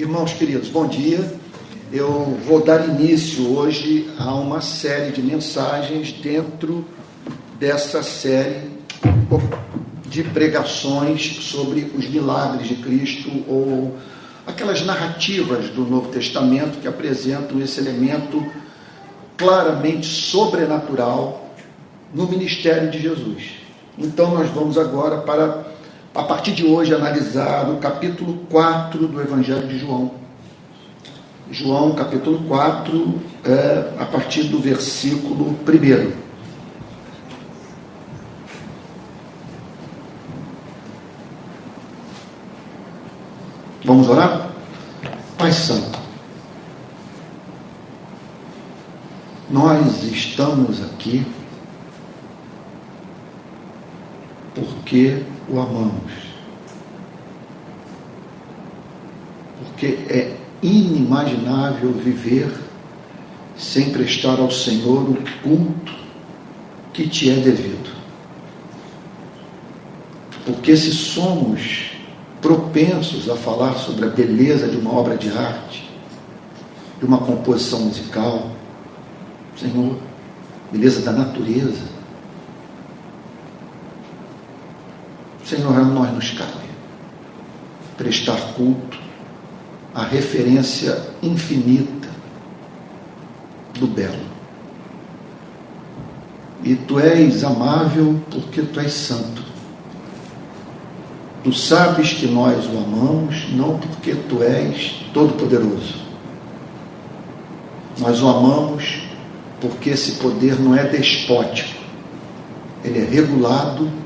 Irmãos queridos, bom dia. Eu vou dar início hoje a uma série de mensagens dentro dessa série de pregações sobre os milagres de Cristo ou aquelas narrativas do Novo Testamento que apresentam esse elemento claramente sobrenatural no ministério de Jesus. Então nós vamos agora para a partir de hoje, analisar o capítulo 4 do Evangelho de João. João, capítulo 4, é, a partir do versículo 1. Vamos orar? Pai Santo, nós estamos aqui porque o amamos. Porque é inimaginável viver sem prestar ao Senhor o culto que te é devido. Porque se somos propensos a falar sobre a beleza de uma obra de arte, de uma composição musical, Senhor, beleza da natureza, Senhor, a nós nos cabe prestar culto à referência infinita do belo. E tu és amável porque tu és santo. Tu sabes que nós o amamos não porque tu és todo-poderoso. Nós o amamos porque esse poder não é despótico, ele é regulado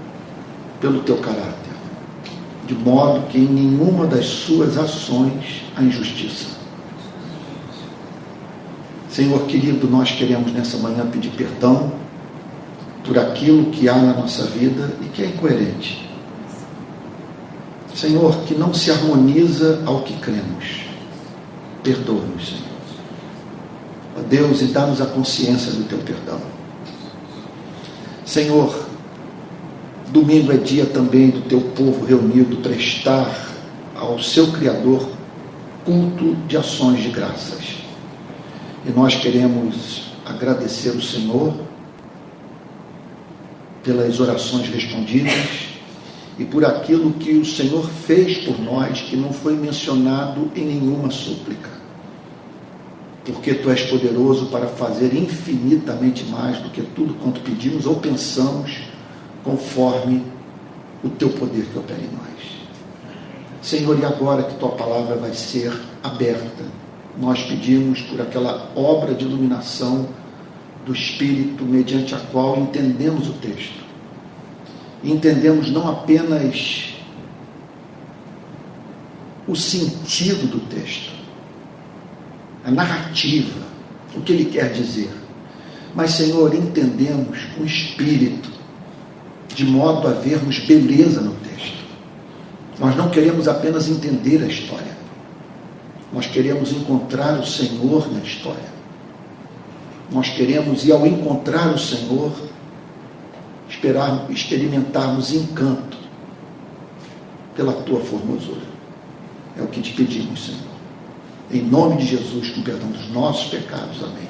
pelo teu caráter, de modo que em nenhuma das suas ações há injustiça. Senhor querido, nós queremos nessa manhã pedir perdão por aquilo que há na nossa vida e que é incoerente. Senhor, que não se harmoniza ao que cremos. Perdoa-nos, Senhor. Ó Deus, e dá-nos a consciência do teu perdão. Senhor, Domingo é dia também do teu povo reunido prestar ao seu Criador culto de ações de graças. E nós queremos agradecer o Senhor pelas orações respondidas e por aquilo que o Senhor fez por nós que não foi mencionado em nenhuma súplica. Porque tu és poderoso para fazer infinitamente mais do que tudo quanto pedimos ou pensamos conforme o teu poder que opera em nós. Senhor, e agora que tua palavra vai ser aberta, nós pedimos por aquela obra de iluminação do Espírito mediante a qual entendemos o texto. entendemos não apenas o sentido do texto, a narrativa, o que ele quer dizer, mas, Senhor, entendemos o espírito de modo a vermos beleza no texto. Nós não queremos apenas entender a história, nós queremos encontrar o Senhor na história. Nós queremos, e ao encontrar o Senhor, esperar, experimentarmos encanto pela tua formosura. É o que te pedimos, Senhor. Em nome de Jesus, com perdão dos nossos pecados. Amém.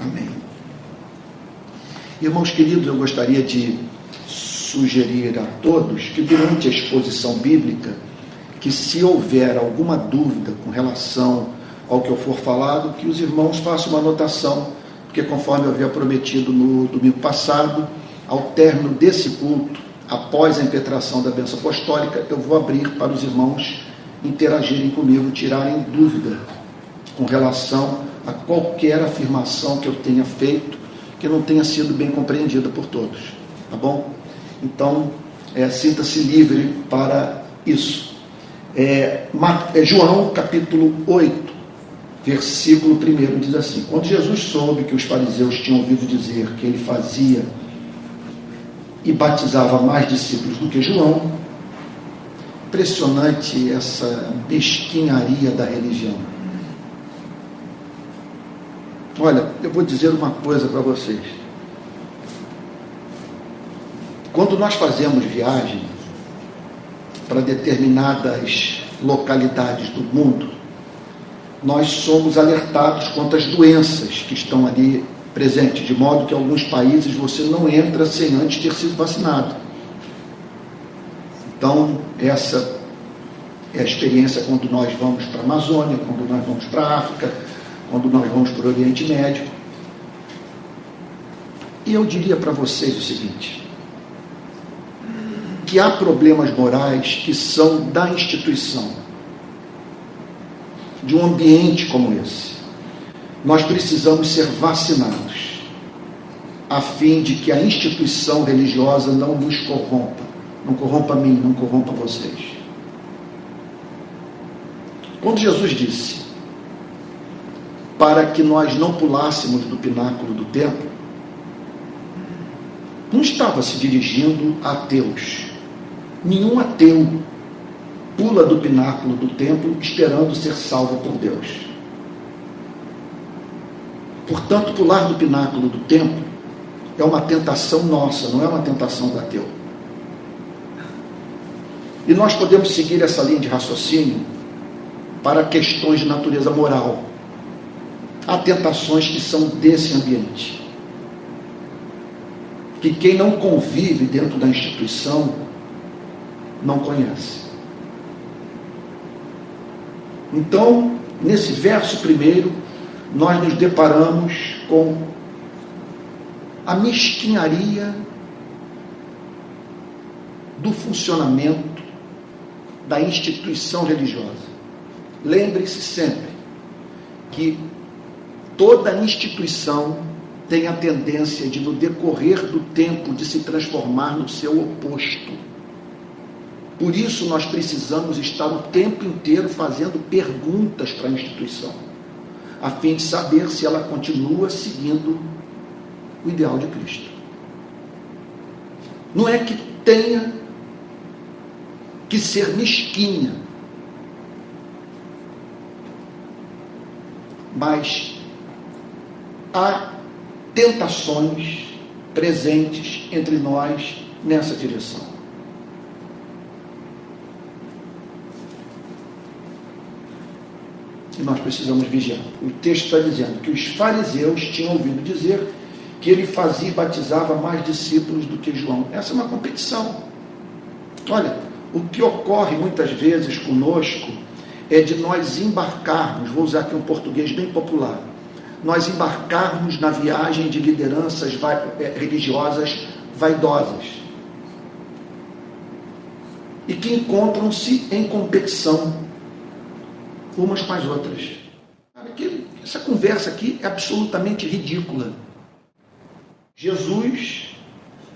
Amém. Irmãos queridos, eu gostaria de sugerir a todos que durante a exposição bíblica, que se houver alguma dúvida com relação ao que eu for falado, que os irmãos façam uma anotação, porque conforme eu havia prometido no domingo passado, ao término desse culto, após a impetração da bênção apostólica, eu vou abrir para os irmãos interagirem comigo, tirarem dúvida com relação a qualquer afirmação que eu tenha feito que não tenha sido bem compreendida por todos. Tá bom? Então, é, sinta-se livre para isso. É, é, João capítulo 8, versículo 1 diz assim: Quando Jesus soube que os fariseus tinham ouvido dizer que ele fazia e batizava mais discípulos do que João, impressionante essa mesquinharia da religião. Olha, eu vou dizer uma coisa para vocês. Quando nós fazemos viagem para determinadas localidades do mundo, nós somos alertados quanto às doenças que estão ali presentes, de modo que em alguns países você não entra sem antes ter sido vacinado. Então, essa é a experiência quando nós vamos para a Amazônia, quando nós vamos para a África, quando nós vamos para o Oriente Médio. E eu diria para vocês o seguinte: que há problemas morais que são da instituição, de um ambiente como esse. Nós precisamos ser vacinados, a fim de que a instituição religiosa não nos corrompa, não corrompa mim, não corrompa vocês. Quando Jesus disse para que nós não pulássemos do pináculo do templo, não estava se dirigindo a ateus. Nenhum ateu pula do pináculo do templo esperando ser salvo por Deus. Portanto, pular do pináculo do templo é uma tentação nossa, não é uma tentação do ateu. E nós podemos seguir essa linha de raciocínio para questões de natureza moral. Há tentações que são desse ambiente. Que quem não convive dentro da instituição não conhece. Então, nesse verso primeiro, nós nos deparamos com a mesquinharia do funcionamento da instituição religiosa. Lembre-se sempre que toda instituição tem a tendência de, no decorrer do tempo, de se transformar no seu oposto. Por isso, nós precisamos estar o tempo inteiro fazendo perguntas para a instituição, a fim de saber se ela continua seguindo o ideal de Cristo. Não é que tenha que ser mesquinha, mas há tentações presentes entre nós nessa direção. Nós precisamos vigiar. O texto está dizendo que os fariseus tinham ouvido dizer que ele fazia e batizava mais discípulos do que João. Essa é uma competição. Olha, o que ocorre muitas vezes conosco é de nós embarcarmos, vou usar aqui um português bem popular, nós embarcarmos na viagem de lideranças é, religiosas vaidosas e que encontram-se em competição umas com as outras. Essa conversa aqui é absolutamente ridícula. Jesus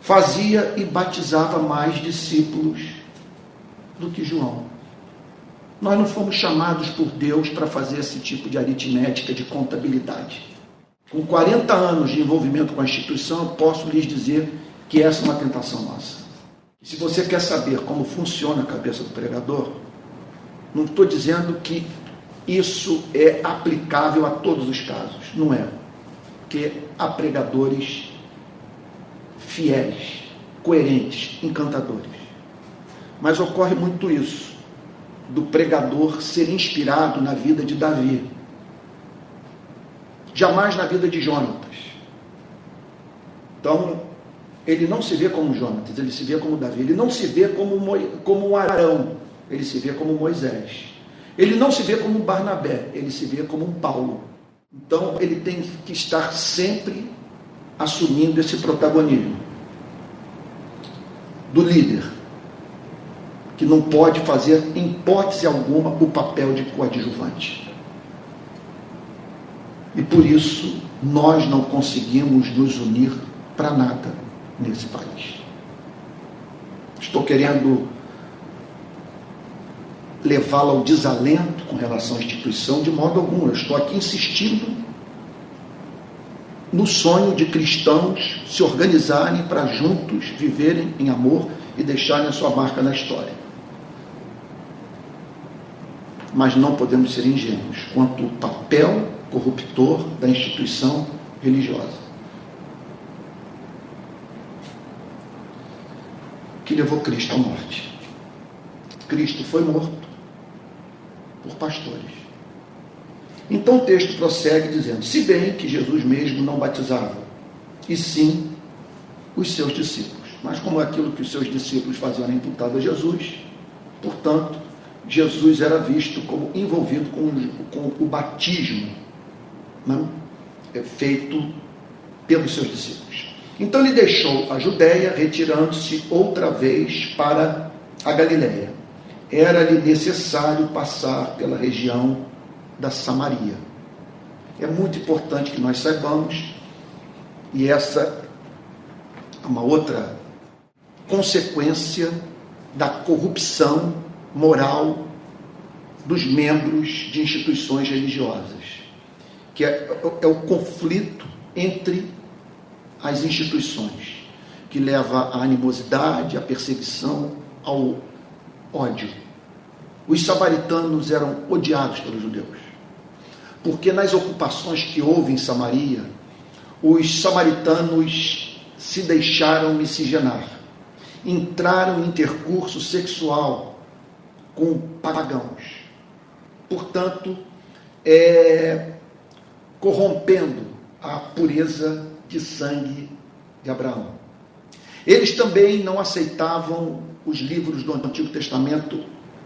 fazia e batizava mais discípulos do que João. Nós não fomos chamados por Deus para fazer esse tipo de aritmética, de contabilidade. Com 40 anos de envolvimento com a instituição, eu posso lhes dizer que essa é uma tentação nossa. Se você quer saber como funciona a cabeça do pregador, não estou dizendo que isso é aplicável a todos os casos. Não é. Porque há pregadores fiéis, coerentes, encantadores. Mas ocorre muito isso do pregador ser inspirado na vida de Davi, jamais na vida de Jonatas. Então, ele não se vê como Jonatas, ele se vê como Davi, ele não se vê como, Mo, como Arão, ele se vê como Moisés. Ele não se vê como Barnabé, ele se vê como um Paulo. Então, ele tem que estar sempre assumindo esse protagonismo do líder que não pode fazer, em hipótese alguma, o papel de coadjuvante. E por isso nós não conseguimos nos unir para nada nesse país. Estou querendo levá-la ao desalento com relação à instituição de modo algum. Eu estou aqui insistindo no sonho de cristãos se organizarem para juntos viverem em amor e deixarem a sua marca na história mas não podemos ser ingênuos quanto ao papel corruptor da instituição religiosa. Que levou Cristo à morte. Cristo foi morto por pastores. Então o texto prossegue dizendo: se bem que Jesus mesmo não batizava, e sim os seus discípulos. Mas como aquilo que os seus discípulos faziam era imputado a Jesus, portanto, Jesus era visto como envolvido com, com o batismo não, é feito pelos seus discípulos. Então ele deixou a Judéia, retirando-se outra vez para a Galiléia. Era-lhe necessário passar pela região da Samaria. É muito importante que nós saibamos, e essa é uma outra consequência da corrupção moral dos membros de instituições religiosas, que é, é o conflito entre as instituições, que leva à animosidade, à perseguição, ao ódio. Os samaritanos eram odiados pelos judeus, porque nas ocupações que houve em Samaria, os samaritanos se deixaram miscigenar entraram em intercurso sexual com pagãos. Portanto, é, corrompendo a pureza de sangue de Abraão. Eles também não aceitavam os livros do Antigo Testamento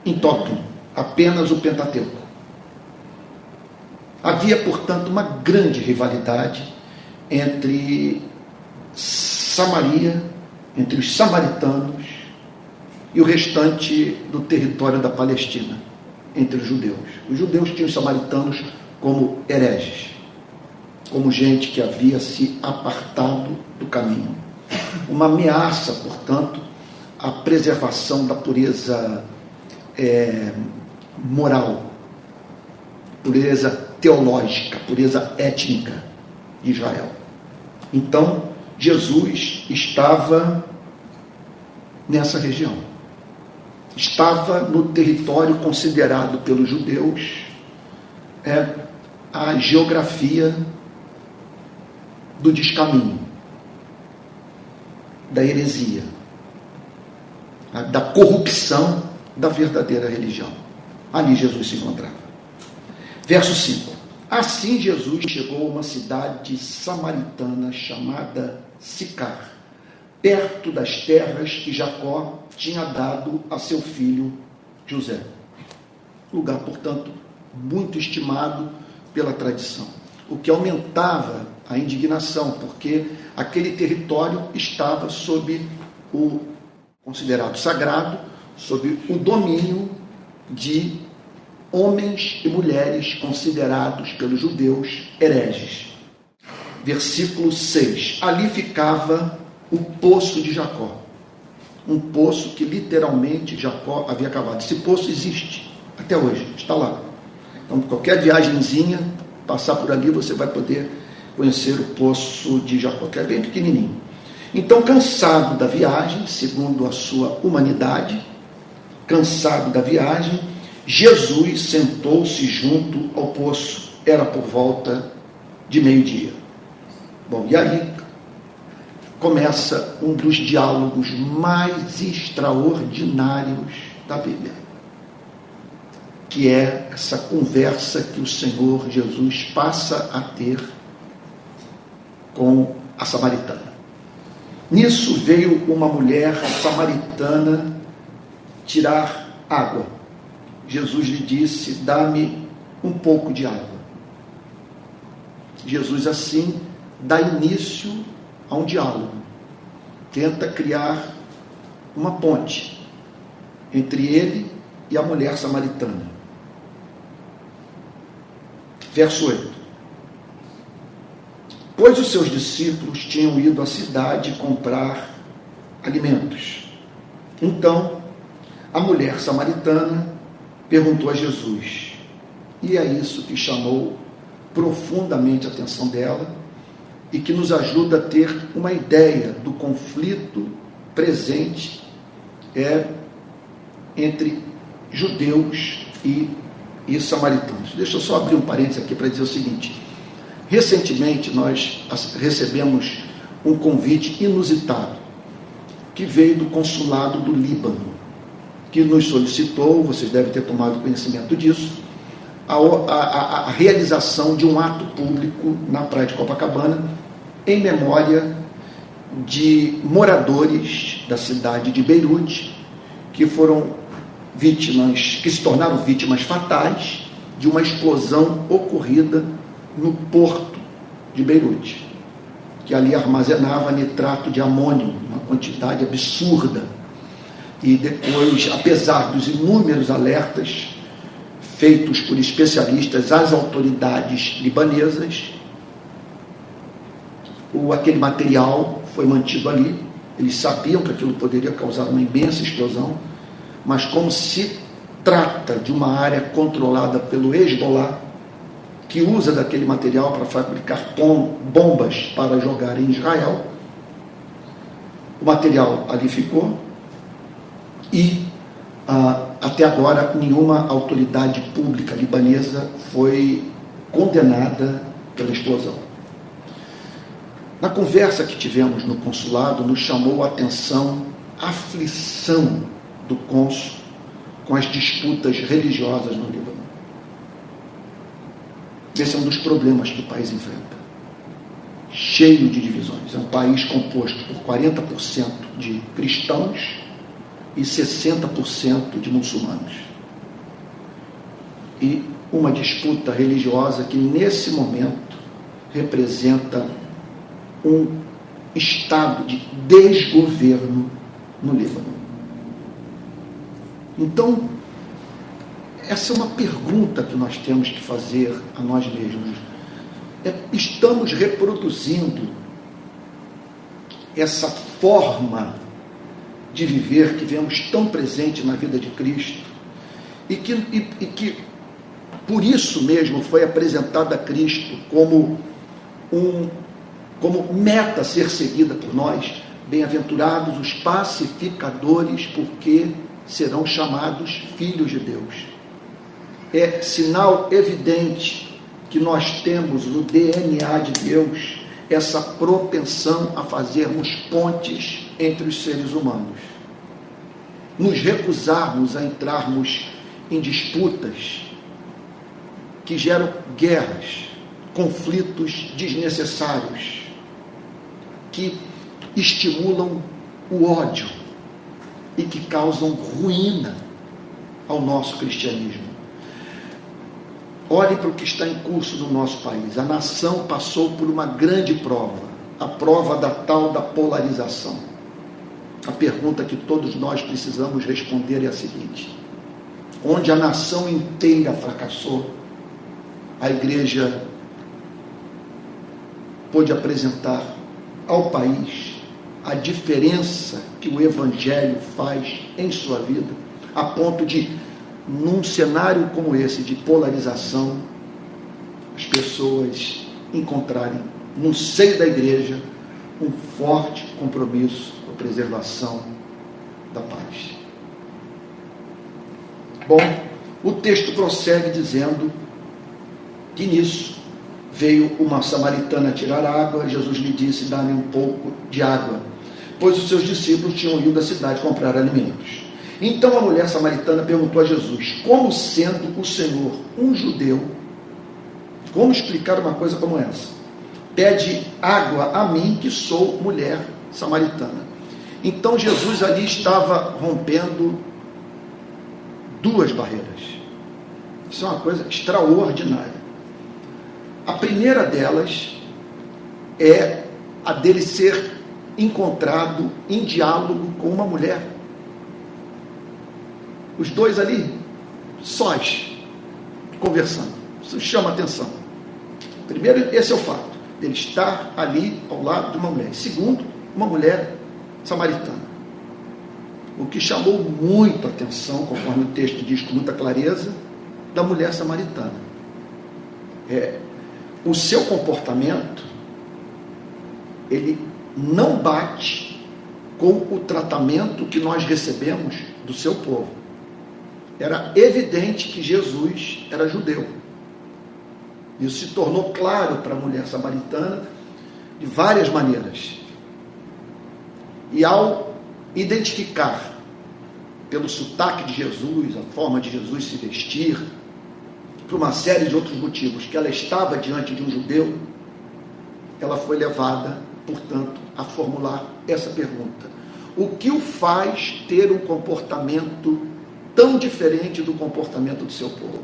em toto, apenas o Pentateuco. Havia, portanto, uma grande rivalidade entre Samaria entre os samaritanos e o restante do território da Palestina, entre os judeus. Os judeus tinham os samaritanos como hereges, como gente que havia se apartado do caminho. Uma ameaça, portanto, à preservação da pureza é, moral, pureza teológica, pureza étnica de Israel. Então, Jesus estava nessa região. Estava no território considerado pelos judeus é, a geografia do descaminho, da heresia, da corrupção da verdadeira religião. Ali Jesus se encontrava. Verso 5. Assim Jesus chegou a uma cidade samaritana chamada Sicar, perto das terras que Jacó tinha dado a seu filho José. Lugar, portanto, muito estimado pela tradição, o que aumentava a indignação, porque aquele território estava sob o considerado sagrado, sob o domínio de homens e mulheres considerados pelos judeus hereges versículo 6. Ali ficava o poço de Jacó. Um poço que literalmente Jacó havia cavado. Esse poço existe até hoje, está lá. Então, qualquer viagemzinha, passar por ali, você vai poder conhecer o poço de Jacó, que é bem pequenininho. Então, cansado da viagem, segundo a sua humanidade, cansado da viagem, Jesus sentou-se junto ao poço. Era por volta de meio-dia. Bom, e aí começa um dos diálogos mais extraordinários da Bíblia, que é essa conversa que o Senhor Jesus passa a ter com a samaritana. Nisso veio uma mulher samaritana tirar água. Jesus lhe disse: Dá-me um pouco de água. Jesus, assim, dá início a um diálogo, tenta criar uma ponte entre ele e a mulher samaritana. Verso 8: Pois os seus discípulos tinham ido à cidade comprar alimentos. Então, a mulher samaritana perguntou a Jesus, e é isso que chamou profundamente a atenção dela e que nos ajuda a ter uma ideia do conflito presente é, entre judeus e, e samaritanos. Deixa eu só abrir um parênteses aqui para dizer o seguinte: recentemente nós recebemos um convite inusitado que veio do consulado do Líbano, que nos solicitou, vocês devem ter tomado conhecimento disso, a, a, a realização de um ato público na praia de Copacabana em memória de moradores da cidade de Beirute que foram vítimas, que se tornaram vítimas fatais de uma explosão ocorrida no porto de Beirute, que ali armazenava nitrato de amônio, uma quantidade absurda. E depois, apesar dos inúmeros alertas feitos por especialistas às autoridades libanesas, o, aquele material foi mantido ali. Eles sabiam que aquilo poderia causar uma imensa explosão, mas como se trata de uma área controlada pelo Hezbollah, que usa daquele material para fabricar bombas para jogar em Israel, o material ali ficou e ah, até agora nenhuma autoridade pública libanesa foi condenada pela explosão. Na conversa que tivemos no consulado, nos chamou a atenção a aflição do cônsul com as disputas religiosas no Líbano. Esse é um dos problemas que o país enfrenta. Cheio de divisões. É um país composto por 40% de cristãos e 60% de muçulmanos. E uma disputa religiosa que, nesse momento, representa um estado de desgoverno no Líbano. Então, essa é uma pergunta que nós temos que fazer a nós mesmos. É, estamos reproduzindo essa forma de viver que vemos tão presente na vida de Cristo e que, e, e que por isso mesmo foi apresentada a Cristo como um como meta a ser seguida por nós, bem-aventurados os pacificadores, porque serão chamados filhos de Deus. É sinal evidente que nós temos no DNA de Deus essa propensão a fazermos pontes entre os seres humanos. Nos recusarmos a entrarmos em disputas que geram guerras, conflitos desnecessários que estimulam o ódio e que causam ruína ao nosso cristianismo. Olhe para o que está em curso no nosso país. A nação passou por uma grande prova, a prova da tal da polarização. A pergunta que todos nós precisamos responder é a seguinte: onde a nação inteira fracassou, a igreja pôde apresentar ao país a diferença que o Evangelho faz em sua vida, a ponto de, num cenário como esse de polarização, as pessoas encontrarem no seio da igreja um forte compromisso com a preservação da paz. Bom, o texto prossegue dizendo que nisso veio uma samaritana tirar água, Jesus lhe disse: Dá-me um pouco de água, pois os seus discípulos tinham ido à cidade comprar alimentos. Então a mulher samaritana perguntou a Jesus: Como sendo o Senhor um judeu, como explicar uma coisa como essa? Pede água a mim, que sou mulher samaritana. Então Jesus ali estava rompendo duas barreiras. Isso é uma coisa extraordinária. A primeira delas é a dele ser encontrado em diálogo com uma mulher. Os dois ali, sós, conversando. Isso chama atenção. Primeiro, esse é o fato, ele estar ali ao lado de uma mulher. Segundo, uma mulher samaritana. O que chamou muito a atenção, conforme o texto diz com muita clareza, da mulher samaritana. É, o seu comportamento ele não bate com o tratamento que nós recebemos do seu povo. Era evidente que Jesus era judeu. Isso se tornou claro para a mulher samaritana de várias maneiras. E ao identificar pelo sotaque de Jesus, a forma de Jesus se vestir, por uma série de outros motivos, que ela estava diante de um judeu, ela foi levada, portanto, a formular essa pergunta: O que o faz ter um comportamento tão diferente do comportamento do seu povo?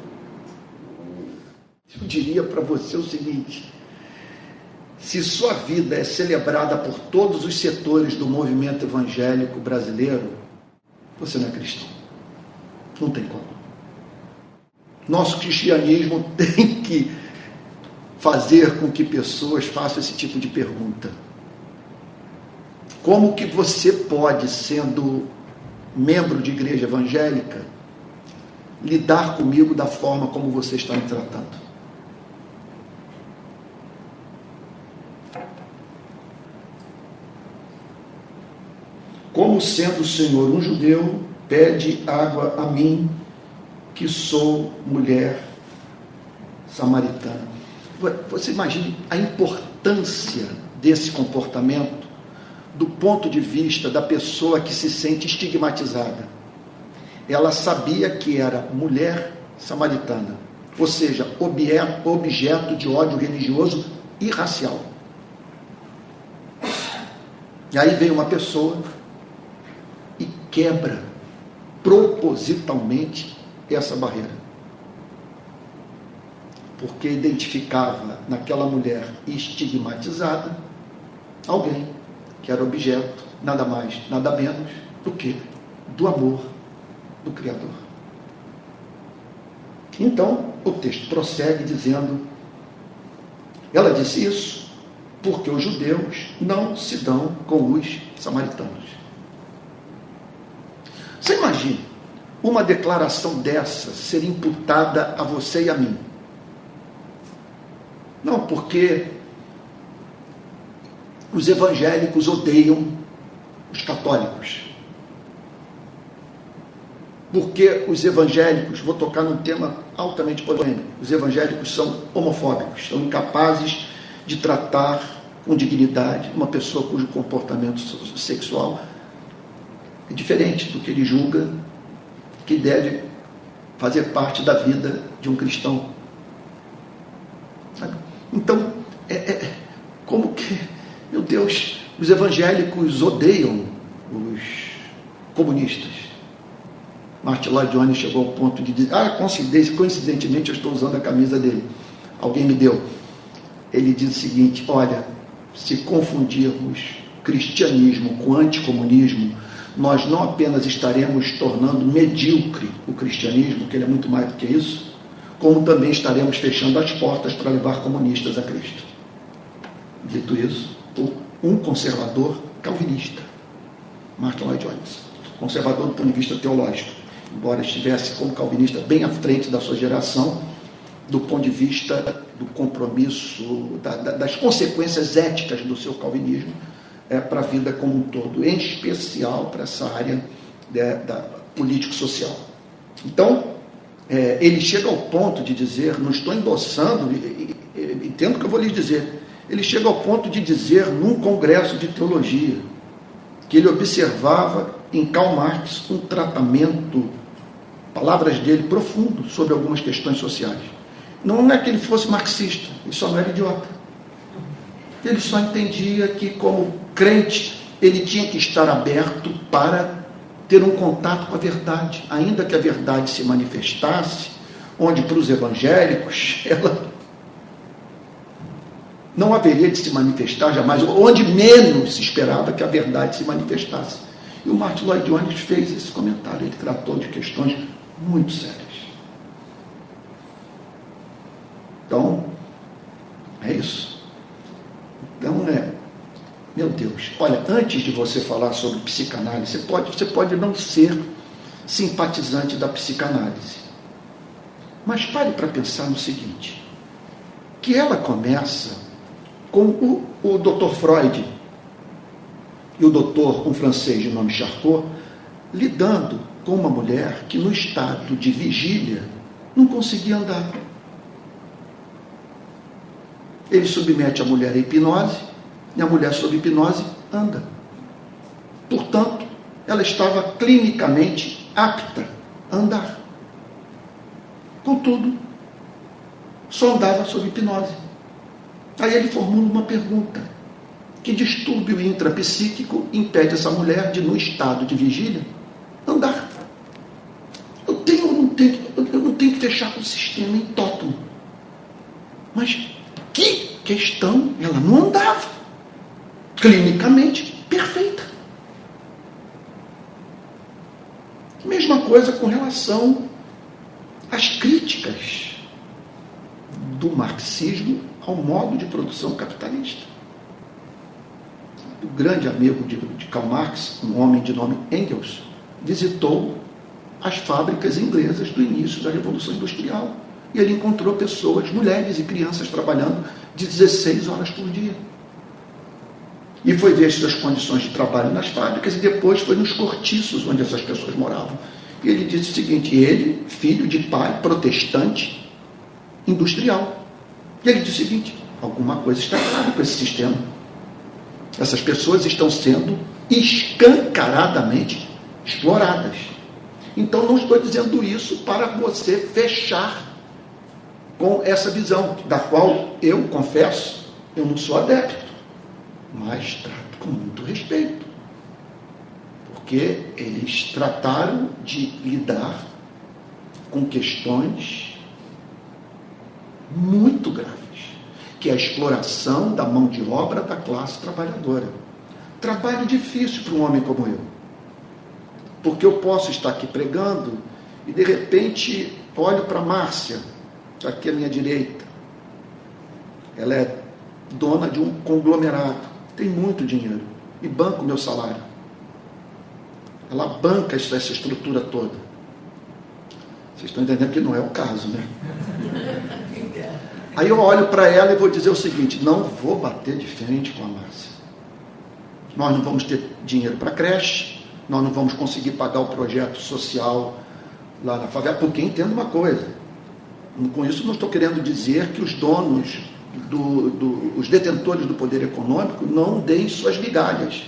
Eu diria para você o seguinte: se sua vida é celebrada por todos os setores do movimento evangélico brasileiro, você não é cristão. Não tem como. Nosso cristianismo tem que fazer com que pessoas façam esse tipo de pergunta. Como que você pode, sendo membro de igreja evangélica, lidar comigo da forma como você está me tratando? Como sendo o Senhor um judeu, pede água a mim, que sou mulher samaritana. Você imagine a importância desse comportamento do ponto de vista da pessoa que se sente estigmatizada. Ela sabia que era mulher samaritana, ou seja, objeto de ódio religioso e racial. E aí vem uma pessoa quebra propositalmente essa barreira. Porque identificava naquela mulher estigmatizada alguém que era objeto, nada mais, nada menos do que do amor do Criador. Então, o texto prossegue dizendo: ela disse isso porque os judeus não se dão com os samaritanos. Você imagina uma declaração dessa ser imputada a você e a mim? Não, porque os evangélicos odeiam os católicos. Porque os evangélicos, vou tocar num tema altamente polêmico, os evangélicos são homofóbicos, são incapazes de tratar com dignidade uma pessoa cujo comportamento sexual é diferente do que ele julga que deve fazer parte da vida de um cristão. Então, é, é, como que, meu Deus, os evangélicos odeiam os comunistas. Martin Lloyd Jones chegou ao ponto de dizer, ah, coincidentemente eu estou usando a camisa dele. Alguém me deu. Ele diz o seguinte, olha, se confundirmos cristianismo com anticomunismo, nós não apenas estaremos tornando medíocre o cristianismo, que ele é muito mais do que isso, como também estaremos fechando as portas para levar comunistas a Cristo. Dito isso, um conservador calvinista, Martin Lloyd Jones, conservador do ponto de vista teológico, embora estivesse como calvinista bem à frente da sua geração, do ponto de vista do compromisso, da, da, das consequências éticas do seu calvinismo, é, para a vida como um todo, em especial para essa área né, da político-social. Então, é, ele chega ao ponto de dizer, não estou endossando, entendo o que eu vou lhe dizer, ele chega ao ponto de dizer num congresso de teologia que ele observava em Karl Marx um tratamento, palavras dele, profundo sobre algumas questões sociais. Não é que ele fosse marxista, ele só não era idiota. Ele só entendia que, como crente, ele tinha que estar aberto para ter um contato com a verdade, ainda que a verdade se manifestasse, onde para os evangélicos ela não haveria de se manifestar jamais, onde menos se esperava que a verdade se manifestasse. E o Martin Lloyd Jones fez esse comentário, ele tratou de questões muito sérias. Então, é isso. Então, é, meu Deus, olha, antes de você falar sobre psicanálise, você pode, você pode não ser simpatizante da psicanálise. Mas pare para pensar no seguinte: que ela começa com o, o Dr. Freud e o doutor, um francês de nome Charcot, lidando com uma mulher que no estado de vigília não conseguia andar. Ele submete a mulher à hipnose e a mulher sob hipnose anda. Portanto, ela estava clinicamente apta a andar. Contudo, só andava sob hipnose. Aí ele formula uma pergunta: que distúrbio intrapsíquico impede essa mulher de, no estado de vigília, andar? Eu tenho, eu não tenho, eu não tenho que fechar o sistema em tótulo. Mas que questão? Ela não andava. Clinicamente perfeita. Mesma coisa com relação às críticas do marxismo ao modo de produção capitalista. O grande amigo de, de Karl Marx, um homem de nome Engels, visitou as fábricas inglesas do início da Revolução Industrial. E ele encontrou pessoas, mulheres e crianças trabalhando de 16 horas por dia. E foi ver suas condições de trabalho nas fábricas e depois foi nos cortiços onde essas pessoas moravam. E ele disse o seguinte: ele, filho de pai protestante, industrial. Ele disse o seguinte: alguma coisa está errada com esse sistema. Essas pessoas estão sendo escancaradamente exploradas. Então não estou dizendo isso para você fechar com essa visão, da qual eu confesso, eu não sou adepto mas trato com muito respeito. Porque eles trataram de lidar com questões muito graves, que é a exploração da mão de obra da classe trabalhadora. Trabalho difícil para um homem como eu. Porque eu posso estar aqui pregando e de repente olho para Márcia, aqui à minha direita. Ela é dona de um conglomerado tem muito dinheiro e banca o meu salário. Ela banca essa estrutura toda. Vocês estão entendendo que não é o caso, né? Aí eu olho para ela e vou dizer o seguinte: não vou bater de frente com a Márcia. Nós não vamos ter dinheiro para creche, nós não vamos conseguir pagar o projeto social lá na favela, porque entendo uma coisa. Com isso não estou querendo dizer que os donos do, do, os detentores do poder econômico não deem suas migalhas.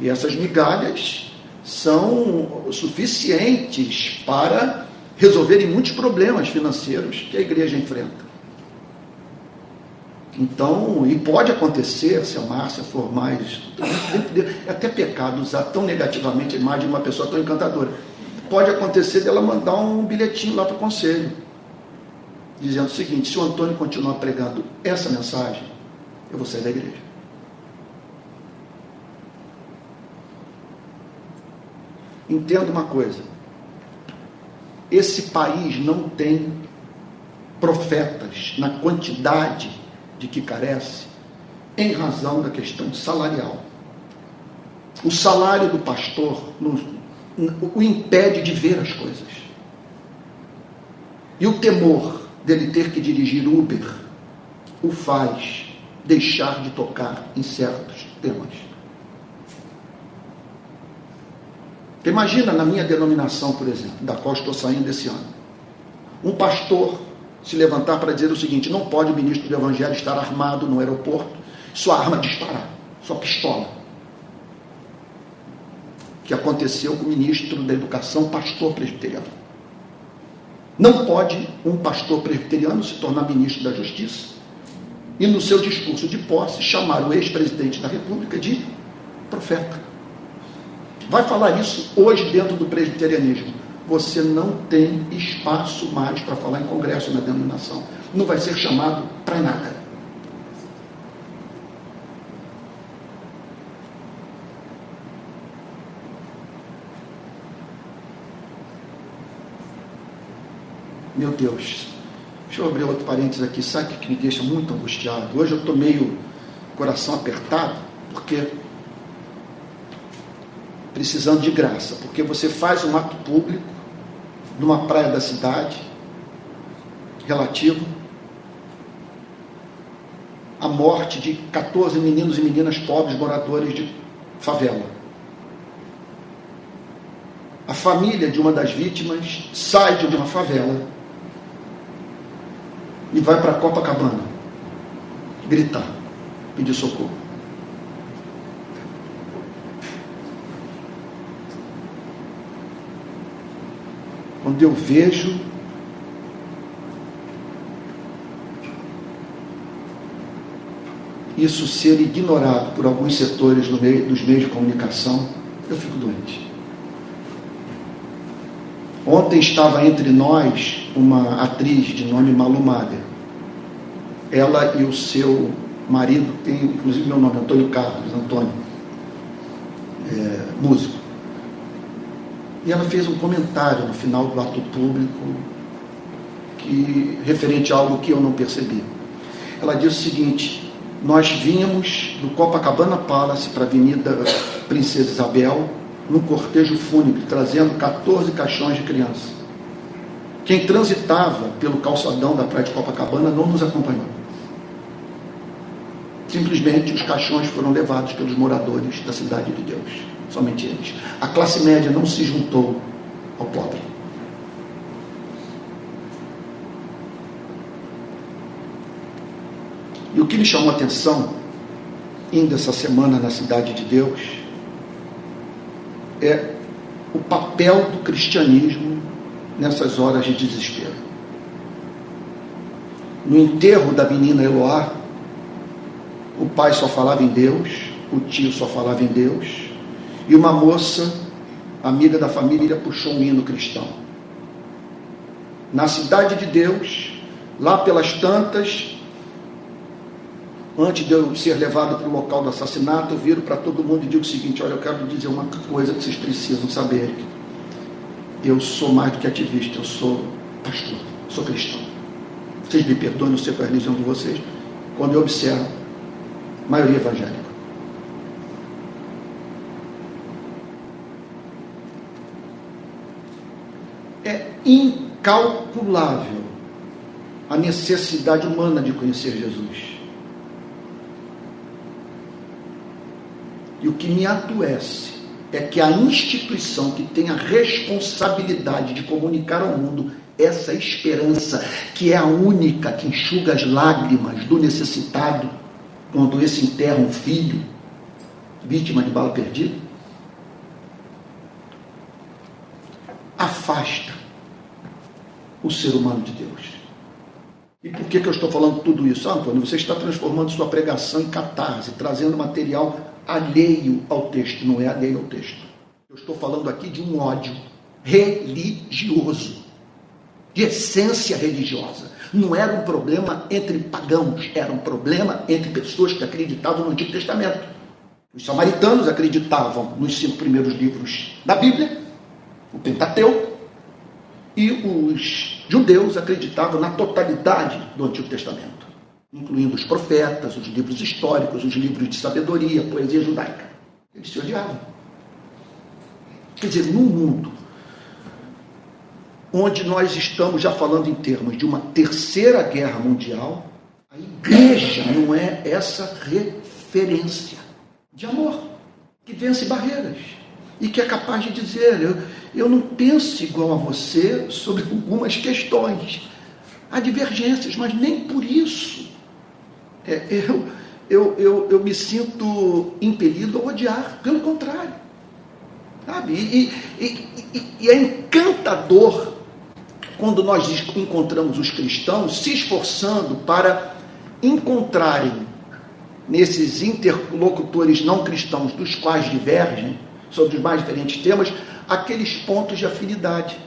E essas migalhas são suficientes para resolverem muitos problemas financeiros que a igreja enfrenta. Então, e pode acontecer, se a Márcia for mais. É até pecado usar tão negativamente a imagem de uma pessoa tão encantadora. Pode acontecer dela mandar um bilhetinho lá para o conselho dizendo o seguinte: se o Antônio continuar pregando essa mensagem, eu vou sair da igreja. Entenda uma coisa: esse país não tem profetas na quantidade de que carece, em razão da questão salarial. O salário do pastor o impede de ver as coisas. E o temor dele ter que dirigir Uber o faz deixar de tocar em certos temas. Imagina na minha denominação, por exemplo, da qual estou saindo esse ano, um pastor se levantar para dizer o seguinte: não pode o ministro do Evangelho estar armado no aeroporto, sua arma disparar, sua pistola. Que aconteceu com o ministro da Educação, pastor presbiteriano. Não pode um pastor presbiteriano se tornar ministro da Justiça e, no seu discurso de posse, chamar o ex-presidente da República de profeta. Vai falar isso hoje dentro do presbiterianismo. Você não tem espaço mais para falar em congresso na denominação. Não vai ser chamado para nada. Meu Deus. Deixa eu abrir outro parênteses aqui. Sabe que me deixa muito angustiado? Hoje eu estou meio coração apertado, porque precisando de graça, porque você faz um ato público numa praia da cidade relativo à morte de 14 meninos e meninas pobres moradores de favela. A família de uma das vítimas sai de uma favela e vai para Copacabana gritar, pedir socorro. quando eu vejo isso ser ignorado por alguns setores meio, dos meios de comunicação, eu fico doente. Ontem estava entre nós uma atriz de nome Malumada. Ela e o seu marido, têm, inclusive meu nome, Antônio Carlos, Antônio, é, músico. E ela fez um comentário no final do ato público que referente a algo que eu não percebi. Ela disse o seguinte: nós vínhamos do Copacabana Palace para a Avenida Princesa Isabel num cortejo fúnebre, trazendo 14 caixões de criança. Quem transitava pelo calçadão da praia de Copacabana não nos acompanhou. Simplesmente os caixões foram levados pelos moradores da cidade de Deus. Somente eles. A classe média não se juntou ao pobre. E o que me chamou a atenção, indo essa semana na cidade de Deus, é o papel do cristianismo nessas horas de desespero. No enterro da menina Eloá, o pai só falava em Deus, o tio só falava em Deus, e uma moça, amiga da família, puxou um hino cristão. Na cidade de Deus, lá pelas tantas, antes de eu ser levado para o local do assassinato, eu viro para todo mundo e digo o seguinte: olha, eu quero dizer uma coisa que vocês precisam saber. Eu sou mais do que ativista, eu sou pastor, sou cristão. Vocês me perdoem, não sei qual é a religião de vocês, quando eu observo, maioria evangélica. É incalculável a necessidade humana de conhecer Jesus. E o que me adoece é que a instituição que tem a responsabilidade de comunicar ao mundo essa esperança, que é a única que enxuga as lágrimas do necessitado quando esse enterra um filho vítima de bala perdida, afasta o ser humano de Deus. E por que, que eu estou falando tudo isso? Ah, Antônio, você está transformando sua pregação em catarse, trazendo material alheio ao texto, não é alheio ao texto. Eu estou falando aqui de um ódio religioso, de essência religiosa. Não era um problema entre pagãos, era um problema entre pessoas que acreditavam no Antigo Testamento. Os samaritanos acreditavam nos cinco primeiros livros da Bíblia, o Pentateuco, e os judeus acreditavam na totalidade do Antigo Testamento incluindo os profetas, os livros históricos, os livros de sabedoria, poesia judaica. Eles se odiavam. Quer dizer, num mundo onde nós estamos já falando em termos de uma terceira guerra mundial, a igreja não é essa referência de amor que vence barreiras e que é capaz de dizer: eu, eu não penso igual a você sobre algumas questões. Há divergências, mas nem por isso é, eu, eu, eu, eu me sinto impelido a odiar, pelo contrário. Sabe? E, e, e, e é encantador quando nós encontramos os cristãos se esforçando para encontrarem nesses interlocutores não cristãos dos quais divergem sobre os mais diferentes temas aqueles pontos de afinidade.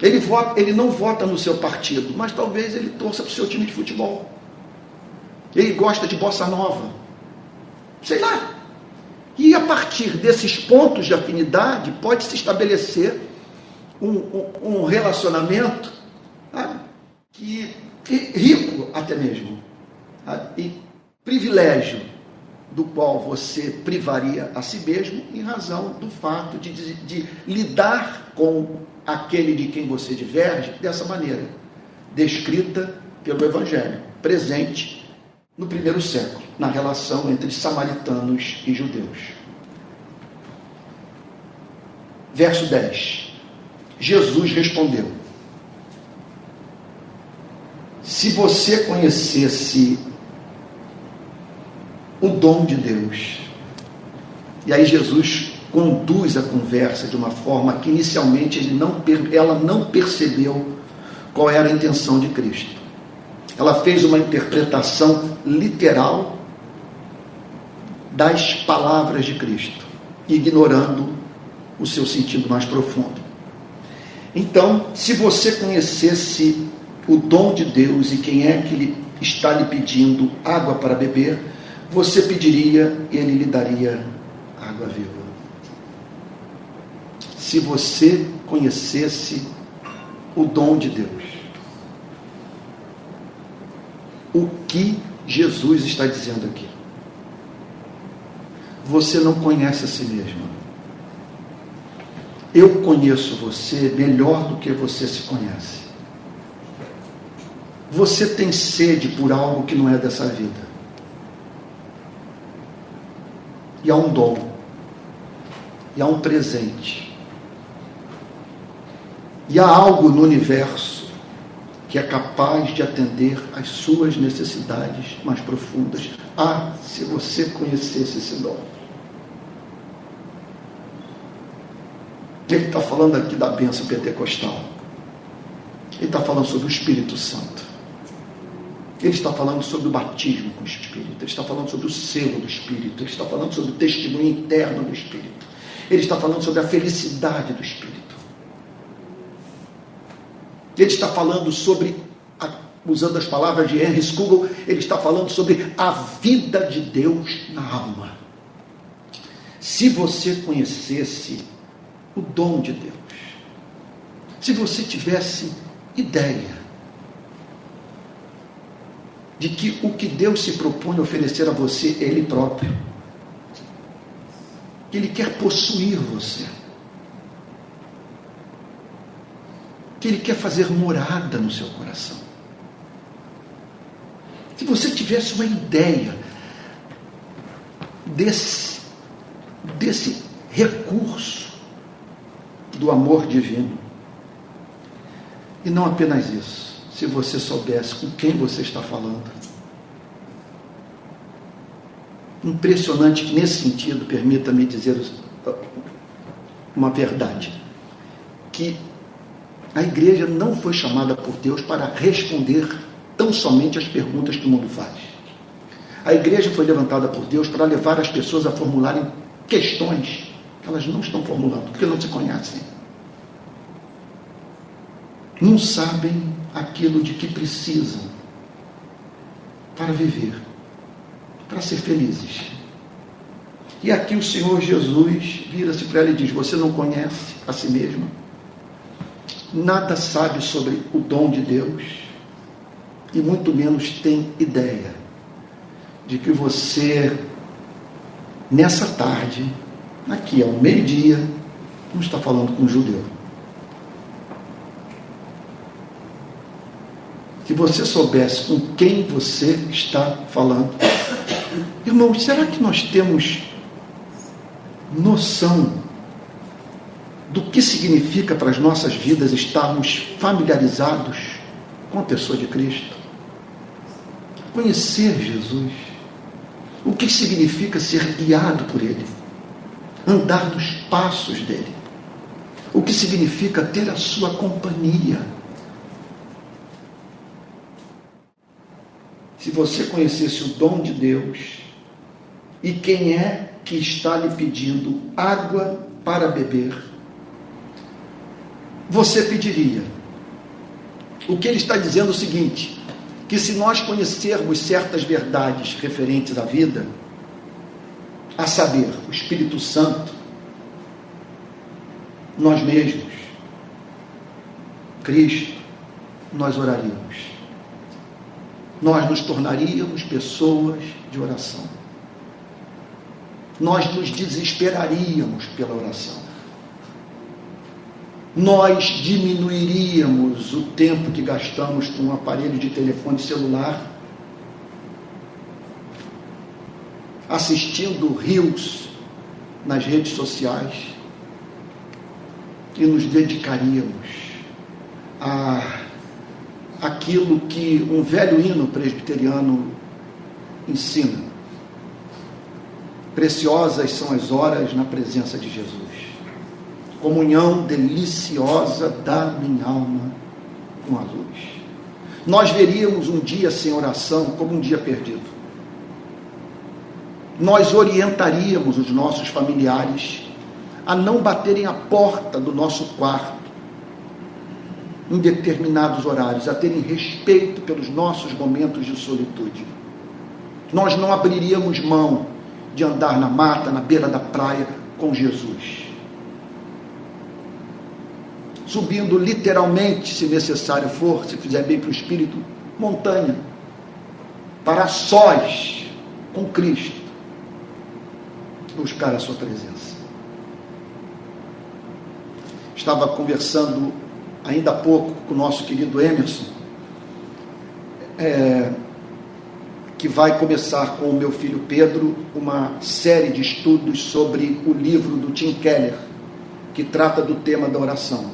Ele, vota, ele não vota no seu partido, mas talvez ele torça para o seu time de futebol. Ele gosta de bossa nova. Sei lá. E a partir desses pontos de afinidade pode se estabelecer um, um, um relacionamento sabe? que, que rico até mesmo. Sabe? E privilégio do qual você privaria a si mesmo em razão do fato de, de, de lidar com aquele de quem você diverge dessa maneira, descrita pelo Evangelho, presente no primeiro século, na relação entre samaritanos e judeus. Verso 10. Jesus respondeu: Se você conhecesse o dom de Deus, e aí Jesus conduz a conversa de uma forma que inicialmente não, ela não percebeu qual era a intenção de Cristo. ela fez uma interpretação literal das palavras de Cristo, ignorando o seu sentido mais profundo. Então, se você conhecesse o dom de Deus e quem é que está lhe pedindo água para beber, você pediria e ele lhe daria água viva. Se você conhecesse o dom de Deus, o que Jesus está dizendo aqui? Você não conhece a si mesmo. Eu conheço você melhor do que você se conhece. Você tem sede por algo que não é dessa vida. E há um dom. E há um presente. E há algo no universo que é capaz de atender às suas necessidades mais profundas. Ah, se você conhecesse esse dom. Ele está falando aqui da bênção pentecostal. Ele está falando sobre o Espírito Santo. Ele está falando sobre o batismo com o Espírito. Ele está falando sobre o selo do Espírito. Ele está falando sobre o testemunho interno do Espírito. Ele está falando sobre a felicidade do Espírito. Ele está falando sobre, usando as palavras de Henry Scougal, ele está falando sobre a vida de Deus na alma. Se você conhecesse o dom de Deus. Se você tivesse ideia de que o que Deus se propõe oferecer a você é Ele próprio, que Ele quer possuir você, que Ele quer fazer morada no seu coração. Se você tivesse uma ideia desse, desse recurso, do amor divino. E não apenas isso, se você soubesse com quem você está falando. Impressionante que, nesse sentido, permita-me dizer uma verdade: que a igreja não foi chamada por Deus para responder tão somente as perguntas que o mundo faz. A igreja foi levantada por Deus para levar as pessoas a formularem questões elas não estão formulando, porque não se conhecem. Não sabem aquilo de que precisam para viver, para ser felizes. E aqui o Senhor Jesus vira-se para ela e diz: Você não conhece a si mesmo? Nada sabe sobre o dom de Deus e muito menos tem ideia de que você, nessa tarde, aqui ao meio-dia, não está falando com um judeu. Se você soubesse com quem você está falando. Irmãos, será que nós temos noção do que significa para as nossas vidas estarmos familiarizados com a pessoa de Cristo? Conhecer Jesus. O que significa ser guiado por Ele? andar nos passos dele. O que significa ter a sua companhia. Se você conhecesse o dom de Deus e quem é que está lhe pedindo água para beber, você pediria. O que ele está dizendo é o seguinte: que se nós conhecermos certas verdades referentes à vida, a saber, o Espírito Santo, nós mesmos, Cristo, nós oraríamos. Nós nos tornaríamos pessoas de oração. Nós nos desesperaríamos pela oração. Nós diminuiríamos o tempo que gastamos com um aparelho de telefone celular assistindo rios nas redes sociais e nos dedicaríamos a aquilo que um velho hino presbiteriano ensina. Preciosas são as horas na presença de Jesus. Comunhão deliciosa da minha alma com a luz. nós veríamos um dia sem oração como um dia perdido. Nós orientaríamos os nossos familiares a não baterem a porta do nosso quarto em determinados horários, a terem respeito pelos nossos momentos de solitude. Nós não abriríamos mão de andar na mata, na beira da praia com Jesus. Subindo literalmente, se necessário for, se fizer bem para o espírito, montanha, para sós com Cristo, buscar a sua presença. Estava conversando ainda há pouco com o nosso querido Emerson, é, que vai começar com o meu filho Pedro uma série de estudos sobre o livro do Tim Keller, que trata do tema da oração.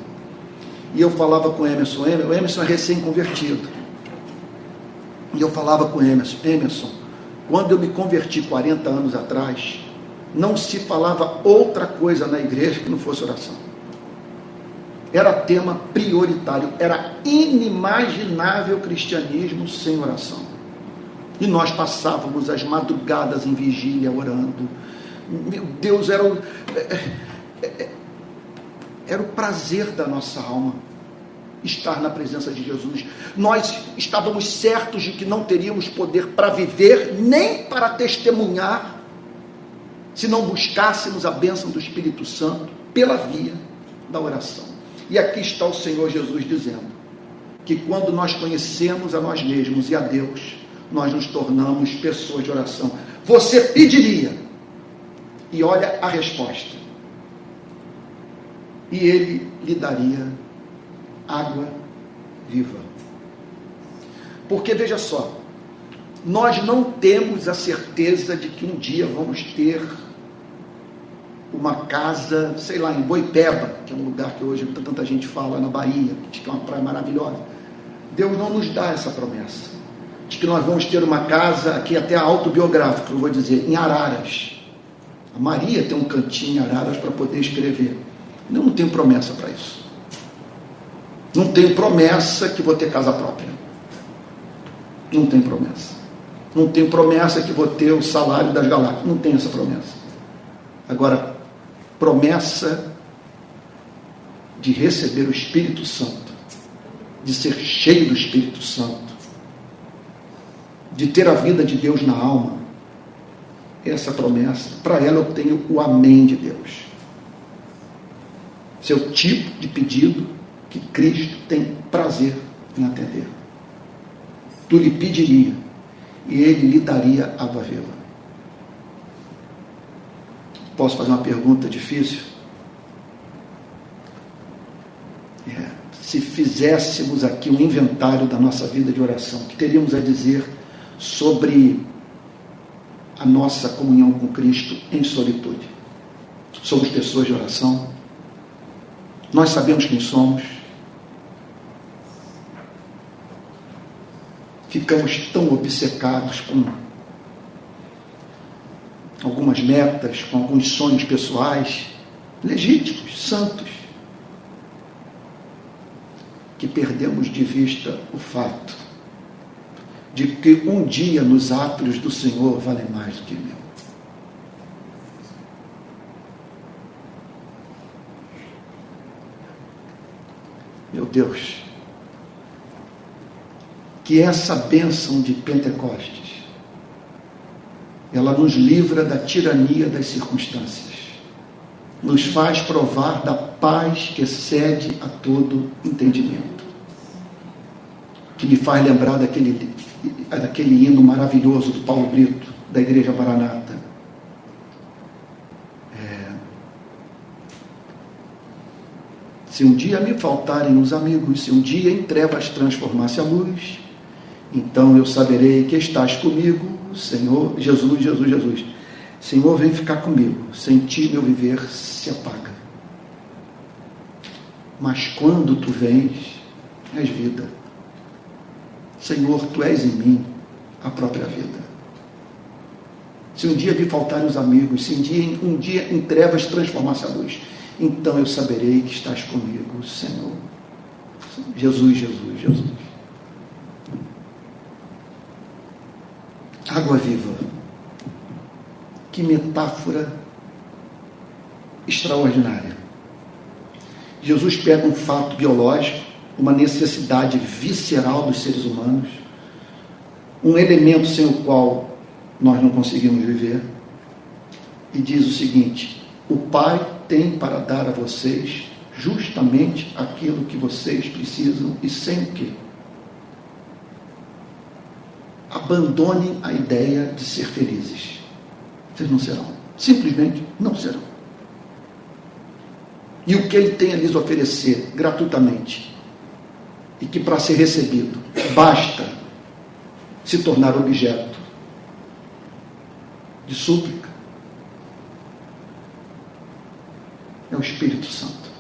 E eu falava com o Emerson, o Emerson é recém-convertido. E eu falava com o Emerson, Emerson, quando eu me converti 40 anos atrás, não se falava outra coisa na igreja que não fosse oração. Era tema prioritário, era inimaginável cristianismo sem oração. E nós passávamos as madrugadas em vigília orando. Meu Deus, era o, é, é, é, era o prazer da nossa alma estar na presença de Jesus. Nós estávamos certos de que não teríamos poder para viver, nem para testemunhar, se não buscássemos a bênção do Espírito Santo pela via da oração. E aqui está o Senhor Jesus dizendo que quando nós conhecemos a nós mesmos e a Deus, nós nos tornamos pessoas de oração. Você pediria, e olha a resposta, e ele lhe daria água viva. Porque veja só, nós não temos a certeza de que um dia vamos ter uma casa, sei lá, em Boipeba, que é um lugar que hoje tanta gente fala na Bahia, que é uma praia maravilhosa. Deus não nos dá essa promessa de que nós vamos ter uma casa, aqui até autobiográfica, eu vou dizer, em Araras. A Maria tem um cantinho em Araras para poder escrever. Eu não tenho promessa para isso. Não tenho promessa que vou ter casa própria. Não tenho promessa. Não tenho promessa que vou ter o salário das galáxias. Não tenho essa promessa. Agora, promessa de receber o Espírito Santo, de ser cheio do Espírito Santo, de ter a vida de Deus na alma, essa promessa, para ela eu tenho o Amém de Deus. Seu tipo de pedido que Cristo tem prazer em atender. Tu lhe pediria e ele lhe daria água viva. Posso fazer uma pergunta difícil? É, se fizéssemos aqui um inventário da nossa vida de oração, o que teríamos a dizer sobre a nossa comunhão com Cristo em solitude. Somos pessoas de oração. Nós sabemos quem somos. Ficamos tão obcecados com algumas metas, com alguns sonhos pessoais, legítimos, santos, que perdemos de vista o fato de que um dia nos átrios do Senhor vale mais do que mil. Meu Deus, que essa bênção de Pentecostes, ela nos livra da tirania das circunstâncias, nos faz provar da paz que excede a todo entendimento, que me faz lembrar daquele daquele hino maravilhoso do Paulo Brito, da Igreja Maranata. É, se um dia me faltarem os amigos, se um dia em trevas transformasse a luz, então eu saberei que estás comigo, Senhor, Jesus, Jesus, Jesus. Senhor, vem ficar comigo, sem ti meu viver se apaga. Mas quando tu vens, és vida Senhor, tu és em mim a própria vida. Se um dia me faltarem os amigos, se um dia, um dia em trevas transformasse a luz, então eu saberei que estás comigo, Senhor. Jesus, Jesus, Jesus. Água viva. Que metáfora extraordinária. Jesus pega um fato biológico, uma necessidade visceral dos seres humanos, um elemento sem o qual nós não conseguimos viver, e diz o seguinte: o Pai tem para dar a vocês justamente aquilo que vocês precisam e sem o que? Abandonem a ideia de ser felizes. Vocês não serão. Simplesmente não serão. E o que ele tem a lhes oferecer gratuitamente, e que para ser recebido basta se tornar objeto de súplica, é o Espírito Santo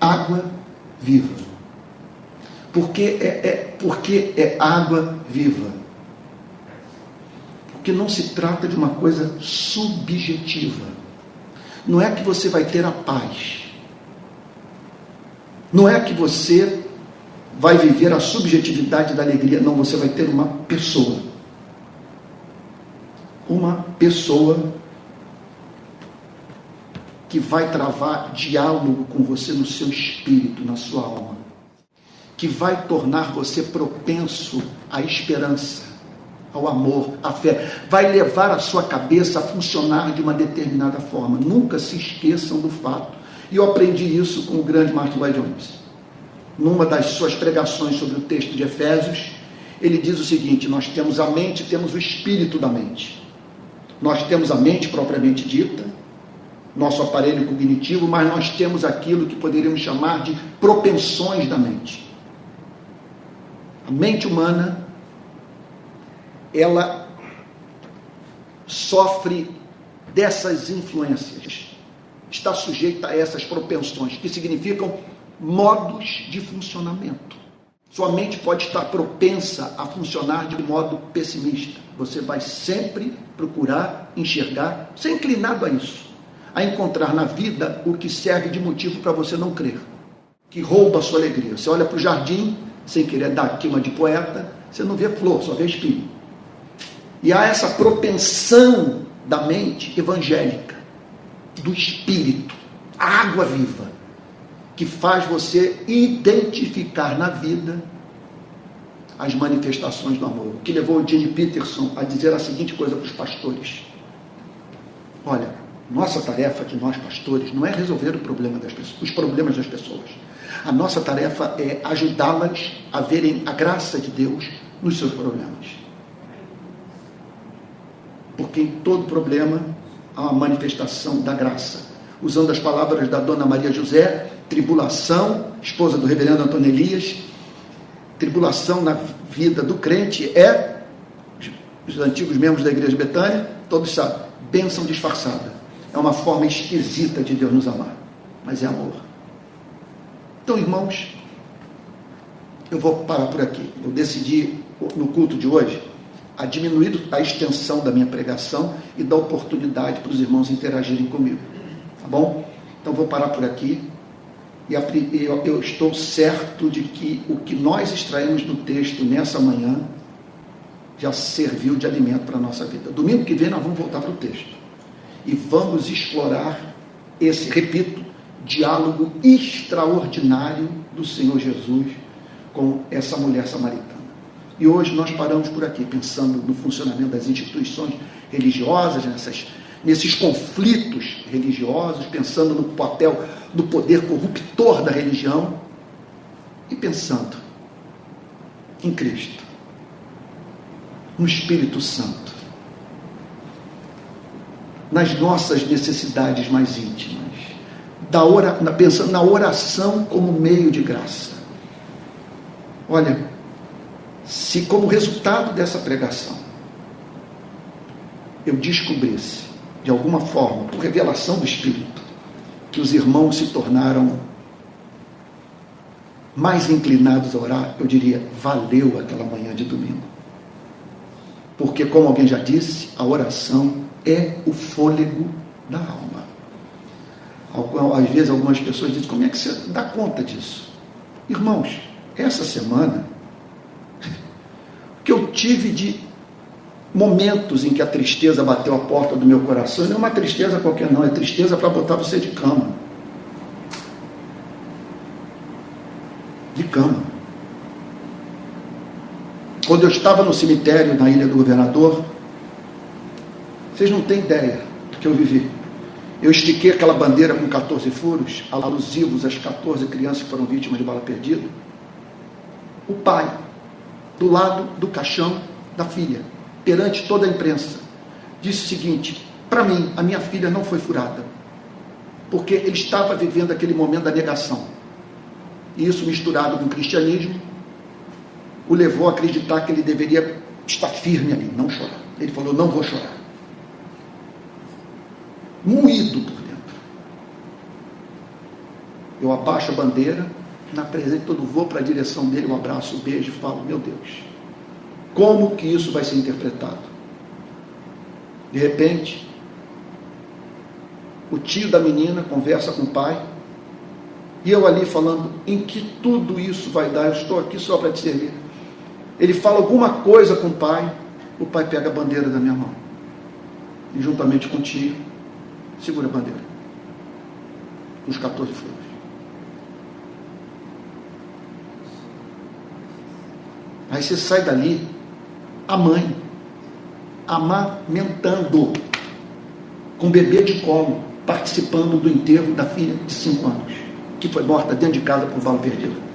água viva. Porque é, é, porque é água viva. Porque não se trata de uma coisa subjetiva. Não é que você vai ter a paz. Não é que você vai viver a subjetividade da alegria. Não, você vai ter uma pessoa. Uma pessoa que vai travar diálogo com você no seu espírito, na sua alma, que vai tornar você propenso à esperança, ao amor, à fé, vai levar a sua cabeça a funcionar de uma determinada forma. Nunca se esqueçam do fato. E eu aprendi isso com o grande Martin Lloyd Jones. Numa das suas pregações sobre o texto de Efésios, ele diz o seguinte: nós temos a mente, temos o espírito da mente. Nós temos a mente propriamente dita, nosso aparelho cognitivo, mas nós temos aquilo que poderíamos chamar de propensões da mente. A mente humana, ela sofre dessas influências, está sujeita a essas propensões, que significam modos de funcionamento. Sua mente pode estar propensa a funcionar de modo pessimista. Você vai sempre procurar enxergar, ser inclinado a isso a encontrar na vida o que serve de motivo para você não crer, que rouba a sua alegria. Você olha para o jardim, sem querer dar queima de poeta, você não vê flor, só vê espinho. E há essa propensão da mente evangélica, do espírito, a água viva, que faz você identificar na vida as manifestações do amor. O que levou o Gene Peterson a dizer a seguinte coisa para os pastores: Olha, nossa tarefa de nós pastores não é resolver o problema das pessoas, os problemas das pessoas. A nossa tarefa é ajudá-las a verem a graça de Deus nos seus problemas. Porque em todo problema há uma manifestação da graça. Usando as palavras da dona Maria José, tribulação, esposa do reverendo Antônio Elias, tribulação na vida do crente é, os antigos membros da igreja Betânia, todos sabem, bênção disfarçada. É uma forma esquisita de Deus nos amar, mas é amor. Então, irmãos, eu vou parar por aqui. Eu decidi, no culto de hoje, a diminuir a extensão da minha pregação e dar oportunidade para os irmãos interagirem comigo. Tá bom? Então, vou parar por aqui. E eu estou certo de que o que nós extraímos do texto nessa manhã já serviu de alimento para a nossa vida. Domingo que vem nós vamos voltar para o texto e vamos explorar esse, repito, diálogo extraordinário do Senhor Jesus com essa mulher samaritana. E hoje nós paramos por aqui, pensando no funcionamento das instituições religiosas, nessas, nesses conflitos religiosos, pensando no papel do poder corruptor da religião e pensando em Cristo, no Espírito Santo nas nossas necessidades mais íntimas, da ora, pensando na oração como meio de graça. Olha, se como resultado dessa pregação eu descobrisse, de alguma forma, por revelação do Espírito, que os irmãos se tornaram mais inclinados a orar, eu diria, valeu aquela manhã de domingo. Porque, como alguém já disse, a oração é o fôlego da alma. Às vezes algumas pessoas dizem, como é que você dá conta disso? Irmãos, essa semana, que eu tive de momentos em que a tristeza bateu a porta do meu coração. Não é uma tristeza qualquer, não, é tristeza para botar você de cama. De cama. Quando eu estava no cemitério na Ilha do Governador, vocês não têm ideia do que eu vivi. Eu estiquei aquela bandeira com 14 furos, alusivos às 14 crianças que foram vítimas de bala perdida. O pai, do lado do caixão da filha, perante toda a imprensa, disse o seguinte: para mim, a minha filha não foi furada, porque ele estava vivendo aquele momento da negação. E isso, misturado com o cristianismo, o levou a acreditar que ele deveria estar firme ali, não chorar. Ele falou: não vou chorar moído por dentro. Eu abaixo a bandeira, na presença todo vou para a direção dele, um abraço, um beijo, falo, meu Deus, como que isso vai ser interpretado? De repente, o tio da menina conversa com o pai, e eu ali falando, em que tudo isso vai dar? Eu estou aqui só para te servir. Ele fala alguma coisa com o pai, o pai pega a bandeira da minha mão. E juntamente com o tio, segura a bandeira. Os 14 furos. Aí você sai dali, a mãe, amamentando, com bebê de colo, participando do enterro da filha de 5 anos, que foi morta dentro de casa por bala perdida.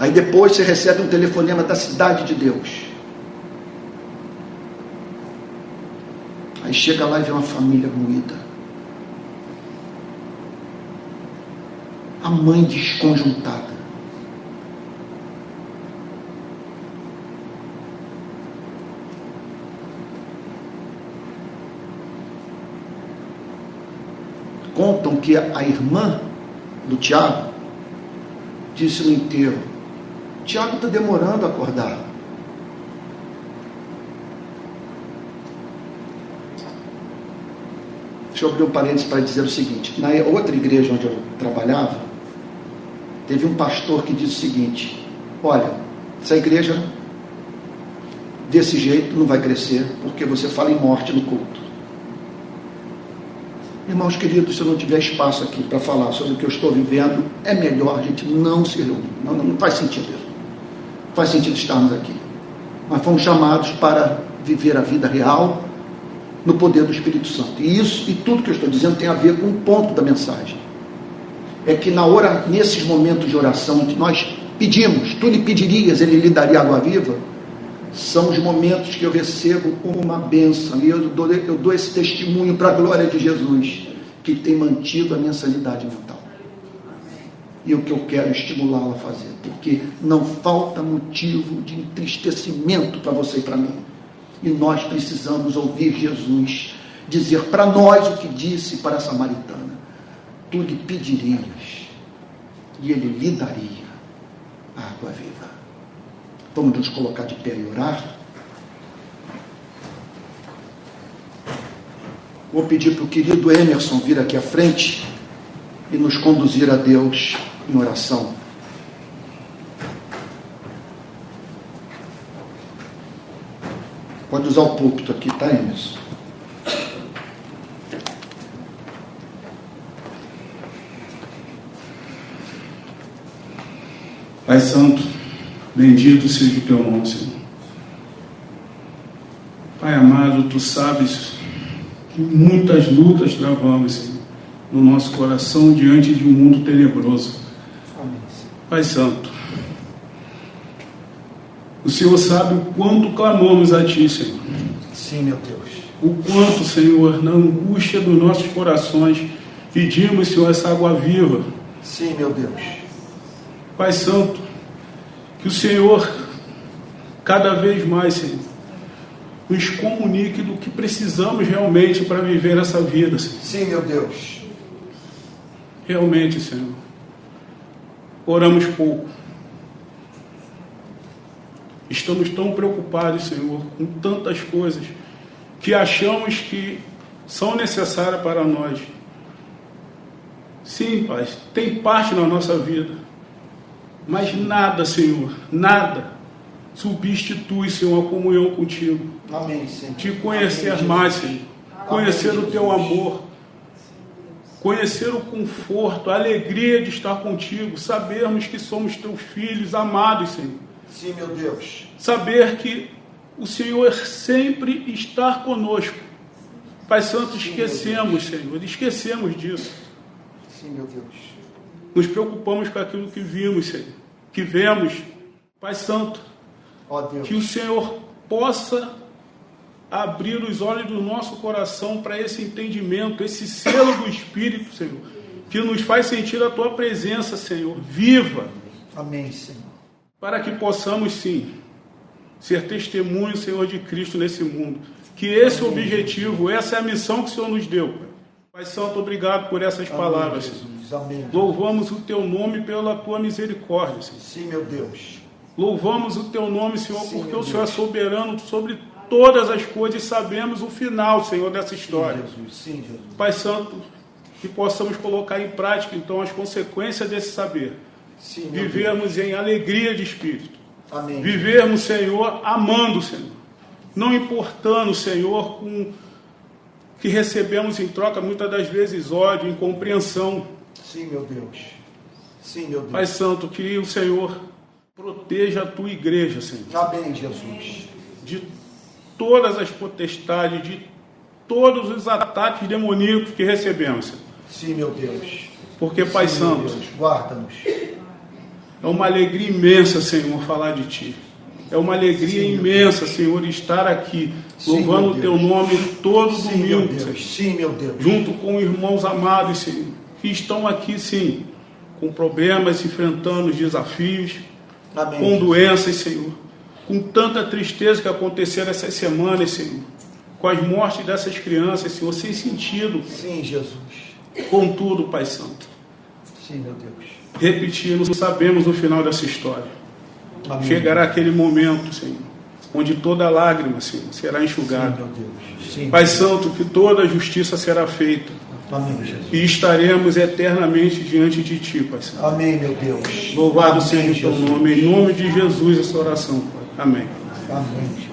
Aí depois você recebe um telefonema da cidade de Deus. Aí chega lá e vê uma família moída. A mãe desconjuntada. Contam que a irmã do Tiago disse no enterro: Tiago está demorando a acordar. Deixa eu abrir um parênteses para dizer o seguinte: na outra igreja onde eu trabalhava, teve um pastor que disse o seguinte: Olha, essa igreja desse jeito não vai crescer, porque você fala em morte no culto. Irmãos queridos, se eu não tiver espaço aqui para falar sobre o que eu estou vivendo, é melhor a gente não se reunir. Não, não, não faz sentido isso. Não faz sentido estarmos aqui. Nós fomos chamados para viver a vida real no poder do Espírito Santo. E isso e tudo que eu estou dizendo tem a ver com o ponto da mensagem. É que na hora, nesses momentos de oração que nós pedimos, tu lhe pedirias, ele lhe daria água viva, são os momentos que eu recebo uma bênção. E eu dou, eu dou esse testemunho para a glória de Jesus, que tem mantido a minha sanidade mental. E o que eu quero estimulá-la a fazer, porque não falta motivo de entristecimento para você e para mim e nós precisamos ouvir Jesus dizer para nós o que disse para a samaritana: Tu lhe pedirias e ele lhe daria a água viva. Vamos nos colocar de pé e orar. Vou pedir para o querido Emerson vir aqui à frente e nos conduzir a Deus em oração. Pode usar o púlpito aqui, tá, Emerson? Pai Santo, bendito seja o teu nome, Senhor. Pai amado, tu sabes que muitas lutas travamos, Senhor, no nosso coração diante de um mundo tenebroso. Pai Santo, o Senhor sabe o quanto clamamos a Ti, Senhor. Sim, meu Deus. O quanto, Senhor, na angústia dos nossos corações, pedimos, Senhor, essa água viva. Sim, meu Deus. Pai Santo, que o Senhor, cada vez mais, Senhor, nos comunique do que precisamos realmente para viver essa vida, Senhor. Sim, meu Deus. Realmente, Senhor. Oramos pouco Estamos tão preocupados, Senhor, com tantas coisas que achamos que são necessárias para nós. Sim, Pai, tem parte na nossa vida, mas nada, Senhor, nada substitui, Senhor, a comunhão contigo. Amém, Senhor. Te conhecer Amém, mais, Jesus. Senhor. Conhecer Amém, o teu Jesus. amor. Conhecer o conforto, a alegria de estar contigo. Sabermos que somos teus filhos amados, Senhor. Sim, meu Deus. Saber que o Senhor sempre está conosco. Pai Santo, Sim, esquecemos, Senhor, esquecemos disso. Sim, meu Deus. Nos preocupamos com aquilo que vimos, Senhor, que vemos. Pai Santo, Deus. que o Senhor possa abrir os olhos do nosso coração para esse entendimento, esse selo do Espírito, Senhor, que nos faz sentir a tua presença, Senhor, viva, Amém, Senhor. para que possamos sim ser testemunho, Senhor, de Cristo nesse mundo. Que esse é o objetivo, essa é a missão que o Senhor nos deu. Pai. Santo, obrigado por essas palavras. Amém, Senhor. Jesus. Amém. Louvamos o teu nome pela tua misericórdia, Senhor. Sim, meu Deus. Louvamos o teu nome, Senhor, Sim, porque o Senhor é Deus. soberano sobre todas as coisas e sabemos o final, Senhor, dessa história. Sim, Jesus. Sim, Jesus. Pai Santo, que possamos colocar em prática, então, as consequências desse saber. Sim, Vivermos em alegria de espírito. Deus. Amém. Vivermos, Senhor, amando, Senhor. Não importando, Senhor, com o que recebemos em troca, muitas das vezes ódio, incompreensão. Sim, meu Deus. Sim, meu Deus. Pai Santo, que o Senhor proteja a tua igreja, Senhor. Amém, Jesus. de todas as potestades, de todos os ataques demoníacos que recebemos. Senhor. Sim, meu Deus. Porque, Pai Sim, meu Santo. Guarda-nos. é uma alegria imensa, Senhor, falar de Ti. É uma alegria Sim, meu imensa, Senhor, estar aqui, Sim, louvando meu o Teu nome todo Sim, meu domingo, Senhor. Deus. Sim, meu Deus. junto com irmãos amados, Senhor, que estão aqui, sim, com problemas, enfrentando os desafios, Amém. com doenças, Senhor, com tanta tristeza que aconteceram essas semanas, Senhor, com as mortes dessas crianças, Senhor, sem sentido. Sim, Jesus. Contudo, Pai Santo, Sim, meu Deus. repetindo, sabemos o final dessa história. Amém. Chegará aquele momento, Senhor, onde toda lágrima, Senhor, será Sim, enxugada. Deus. Sim. Pai Santo, que toda justiça será feita Amém, Jesus. e estaremos eternamente diante de Ti, Pai Santo. Amém, meu Deus. Louvado Amém, seja o Teu nome, em nome de Jesus, essa oração, Pai. Amém. Amém.